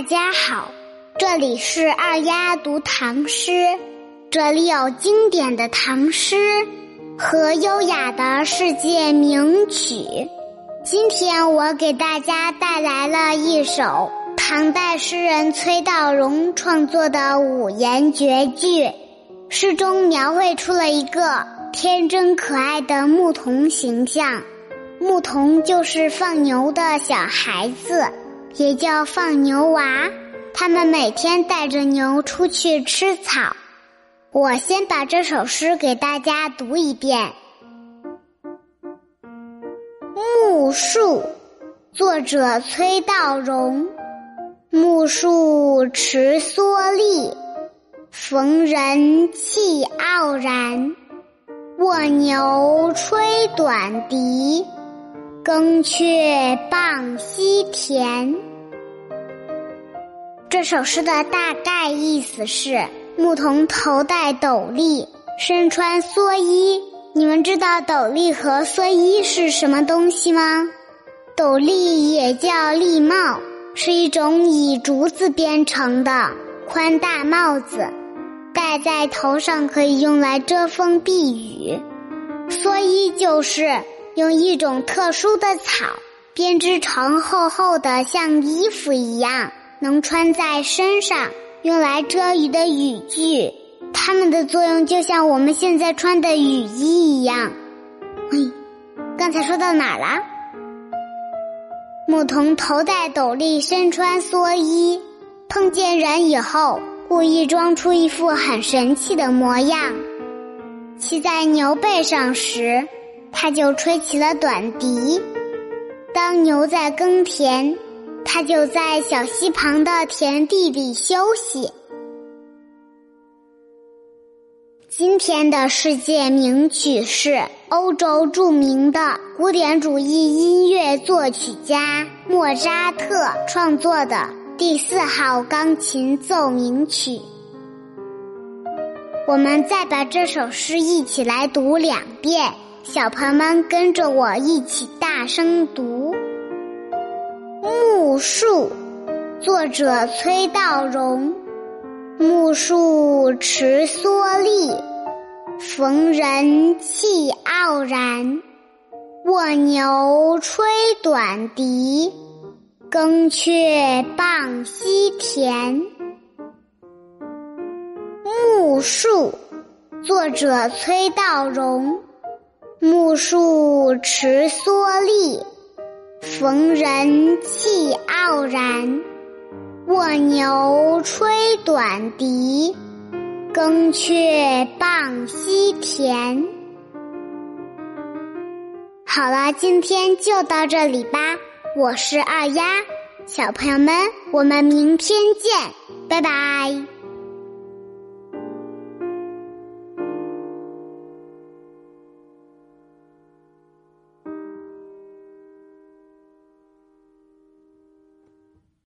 大家好，这里是二丫读唐诗，这里有经典的唐诗和优雅的世界名曲。今天我给大家带来了一首唐代诗人崔道融创作的五言绝句，诗中描绘出了一个天真可爱的牧童形象，牧童就是放牛的小孩子。也叫放牛娃，他们每天带着牛出去吃草。我先把这首诗给大家读一遍。《木树》作者崔道融。木树持蓑笠，逢人气傲然。卧牛吹短笛。更却傍溪田。这首诗的大概意思是：牧童头戴斗笠，身穿蓑衣。你们知道斗笠和蓑衣是什么东西吗？斗笠也叫笠帽，是一种以竹子编成的宽大帽子，戴在头上可以用来遮风避雨。蓑衣就是。用一种特殊的草编织成厚厚的，像衣服一样，能穿在身上，用来遮雨的雨具。它们的作用就像我们现在穿的雨衣一样。嘿，刚才说到哪儿了？牧童头戴斗笠，身穿蓑衣，碰见人以后，故意装出一副很神气的模样。骑在牛背上时。他就吹起了短笛。当牛在耕田，他就在小溪旁的田地里休息。今天的世界名曲是欧洲著名的古典主义音乐作曲家莫扎特创作的第四号钢琴奏鸣曲。我们再把这首诗一起来读两遍。小朋友们跟着我一起大声读《木树》，作者崔道融。木树持蓑笠，逢人气傲然。卧牛吹短笛，耕却傍溪田。《木树》，作者崔道融。木树持蓑笠，逢人气傲然。卧牛吹短笛，耕却傍溪田。好了，今天就到这里吧。我是二丫，小朋友们，我们明天见，拜拜。